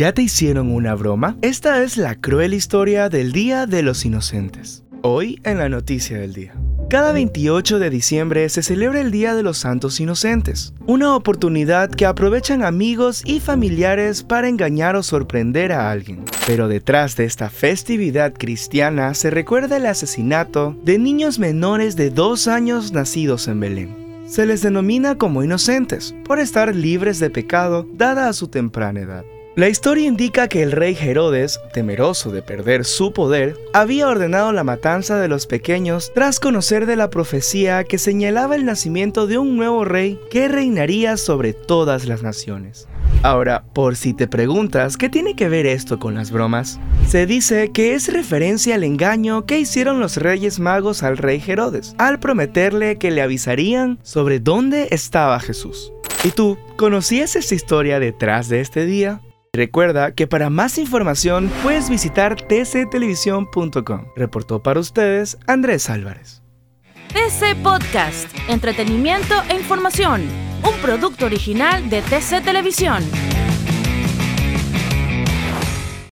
¿Ya te hicieron una broma? Esta es la cruel historia del Día de los Inocentes. Hoy en la noticia del día. Cada 28 de diciembre se celebra el Día de los Santos Inocentes, una oportunidad que aprovechan amigos y familiares para engañar o sorprender a alguien. Pero detrás de esta festividad cristiana se recuerda el asesinato de niños menores de dos años nacidos en Belén. Se les denomina como inocentes por estar libres de pecado dada a su temprana edad. La historia indica que el rey Herodes, temeroso de perder su poder, había ordenado la matanza de los pequeños tras conocer de la profecía que señalaba el nacimiento de un nuevo rey que reinaría sobre todas las naciones. Ahora, por si te preguntas qué tiene que ver esto con las bromas, se dice que es referencia al engaño que hicieron los reyes magos al rey Herodes, al prometerle que le avisarían sobre dónde estaba Jesús. ¿Y tú, conocías esta historia detrás de este día? Recuerda que para más información puedes visitar tctelevisión.com. Reportó para ustedes Andrés Álvarez. TC Podcast, entretenimiento e información, un producto original de TC Televisión.